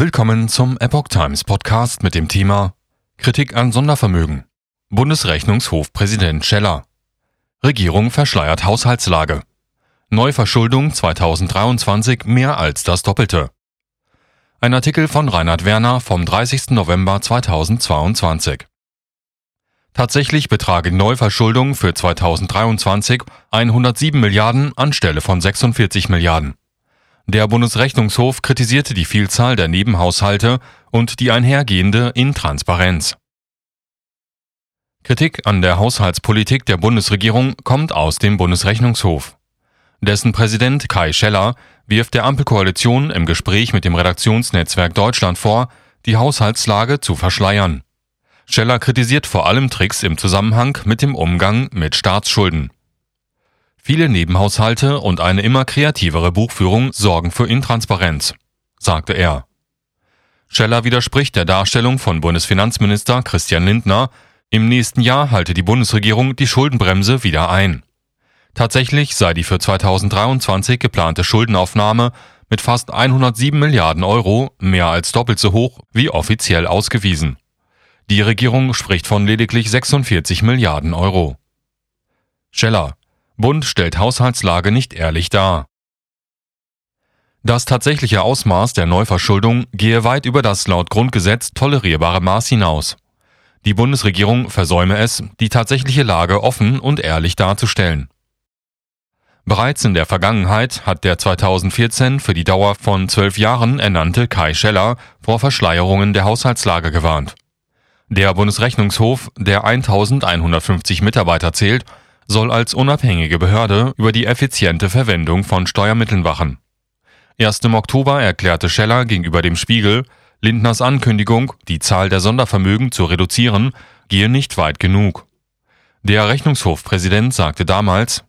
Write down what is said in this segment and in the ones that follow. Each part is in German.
Willkommen zum Epoch Times Podcast mit dem Thema Kritik an Sondervermögen. Bundesrechnungshofpräsident Scheller. Regierung verschleiert Haushaltslage. Neuverschuldung 2023 mehr als das Doppelte. Ein Artikel von Reinhard Werner vom 30. November 2022. Tatsächlich betragen Neuverschuldung für 2023 107 Milliarden anstelle von 46 Milliarden. Der Bundesrechnungshof kritisierte die Vielzahl der Nebenhaushalte und die einhergehende Intransparenz. Kritik an der Haushaltspolitik der Bundesregierung kommt aus dem Bundesrechnungshof. Dessen Präsident Kai Scheller wirft der Ampelkoalition im Gespräch mit dem Redaktionsnetzwerk Deutschland vor, die Haushaltslage zu verschleiern. Scheller kritisiert vor allem Tricks im Zusammenhang mit dem Umgang mit Staatsschulden. Viele Nebenhaushalte und eine immer kreativere Buchführung sorgen für Intransparenz, sagte er. Scheller widerspricht der Darstellung von Bundesfinanzminister Christian Lindner, im nächsten Jahr halte die Bundesregierung die Schuldenbremse wieder ein. Tatsächlich sei die für 2023 geplante Schuldenaufnahme mit fast 107 Milliarden Euro mehr als doppelt so hoch wie offiziell ausgewiesen. Die Regierung spricht von lediglich 46 Milliarden Euro. Scheller Bund stellt Haushaltslage nicht ehrlich dar. Das tatsächliche Ausmaß der Neuverschuldung gehe weit über das laut Grundgesetz tolerierbare Maß hinaus. Die Bundesregierung versäume es, die tatsächliche Lage offen und ehrlich darzustellen. Bereits in der Vergangenheit hat der 2014 für die Dauer von zwölf Jahren ernannte Kai Scheller vor Verschleierungen der Haushaltslage gewarnt. Der Bundesrechnungshof, der 1150 Mitarbeiter zählt, soll als unabhängige Behörde über die effiziente Verwendung von Steuermitteln wachen. Erst im Oktober erklärte Scheller gegenüber dem Spiegel, Lindners Ankündigung, die Zahl der Sondervermögen zu reduzieren, gehe nicht weit genug. Der Rechnungshofpräsident sagte damals,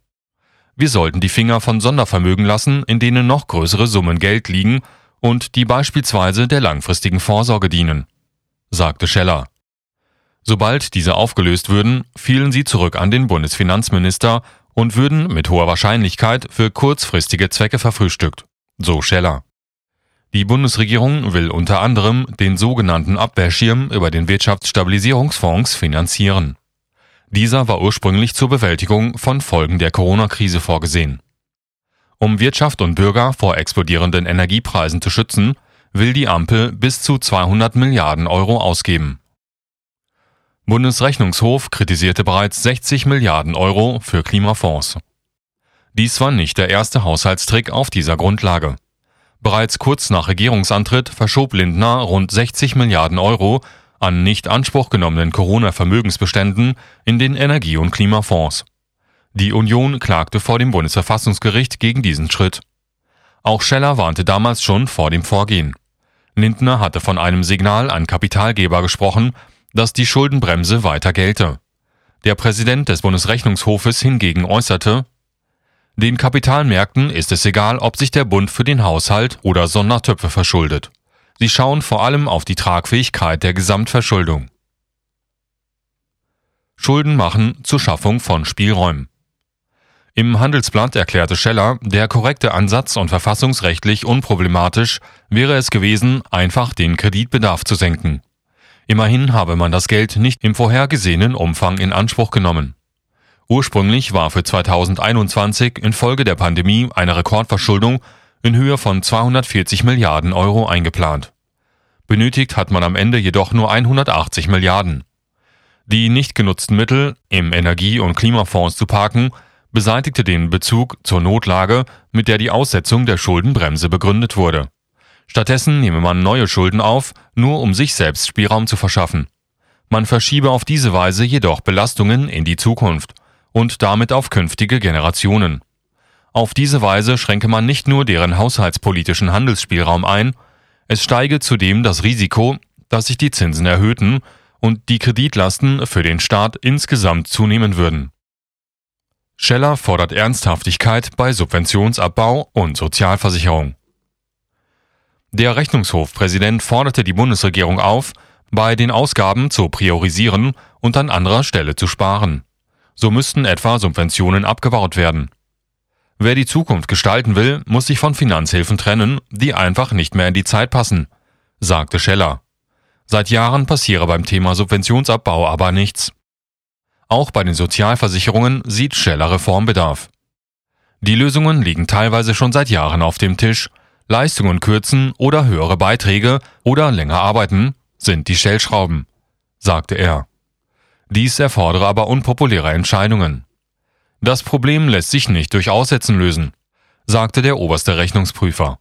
wir sollten die Finger von Sondervermögen lassen, in denen noch größere Summen Geld liegen und die beispielsweise der langfristigen Vorsorge dienen, sagte Scheller. Sobald diese aufgelöst würden, fielen sie zurück an den Bundesfinanzminister und würden mit hoher Wahrscheinlichkeit für kurzfristige Zwecke verfrühstückt, so Scheller. Die Bundesregierung will unter anderem den sogenannten Abwehrschirm über den Wirtschaftsstabilisierungsfonds finanzieren. Dieser war ursprünglich zur Bewältigung von Folgen der Corona-Krise vorgesehen. Um Wirtschaft und Bürger vor explodierenden Energiepreisen zu schützen, will die Ampel bis zu 200 Milliarden Euro ausgeben. Bundesrechnungshof kritisierte bereits 60 Milliarden Euro für Klimafonds. Dies war nicht der erste Haushaltstrick auf dieser Grundlage. Bereits kurz nach Regierungsantritt verschob Lindner rund 60 Milliarden Euro an nicht Anspruch genommenen Corona-Vermögensbeständen in den Energie- und Klimafonds. Die Union klagte vor dem Bundesverfassungsgericht gegen diesen Schritt. Auch Scheller warnte damals schon vor dem Vorgehen. Lindner hatte von einem Signal an Kapitalgeber gesprochen, dass die Schuldenbremse weiter gelte. Der Präsident des Bundesrechnungshofes hingegen äußerte, den Kapitalmärkten ist es egal, ob sich der Bund für den Haushalt oder Sondertöpfe verschuldet. Sie schauen vor allem auf die Tragfähigkeit der Gesamtverschuldung. Schulden machen zur Schaffung von Spielräumen. Im Handelsblatt erklärte Scheller, der korrekte Ansatz und verfassungsrechtlich unproblematisch wäre es gewesen, einfach den Kreditbedarf zu senken. Immerhin habe man das Geld nicht im vorhergesehenen Umfang in Anspruch genommen. Ursprünglich war für 2021 infolge der Pandemie eine Rekordverschuldung in Höhe von 240 Milliarden Euro eingeplant. Benötigt hat man am Ende jedoch nur 180 Milliarden. Die nicht genutzten Mittel im Energie- und Klimafonds zu parken, beseitigte den Bezug zur Notlage, mit der die Aussetzung der Schuldenbremse begründet wurde. Stattdessen nehme man neue Schulden auf, nur um sich selbst Spielraum zu verschaffen. Man verschiebe auf diese Weise jedoch Belastungen in die Zukunft und damit auf künftige Generationen. Auf diese Weise schränke man nicht nur deren haushaltspolitischen Handelsspielraum ein, es steige zudem das Risiko, dass sich die Zinsen erhöhten und die Kreditlasten für den Staat insgesamt zunehmen würden. Scheller fordert Ernsthaftigkeit bei Subventionsabbau und Sozialversicherung. Der Rechnungshofpräsident forderte die Bundesregierung auf, bei den Ausgaben zu priorisieren und an anderer Stelle zu sparen. So müssten etwa Subventionen abgebaut werden. Wer die Zukunft gestalten will, muss sich von Finanzhilfen trennen, die einfach nicht mehr in die Zeit passen, sagte Scheller. Seit Jahren passiere beim Thema Subventionsabbau aber nichts. Auch bei den Sozialversicherungen sieht Scheller Reformbedarf. Die Lösungen liegen teilweise schon seit Jahren auf dem Tisch. Leistungen kürzen oder höhere Beiträge oder länger arbeiten sind die Stellschrauben, sagte er. Dies erfordere aber unpopuläre Entscheidungen. Das Problem lässt sich nicht durch Aussetzen lösen, sagte der oberste Rechnungsprüfer.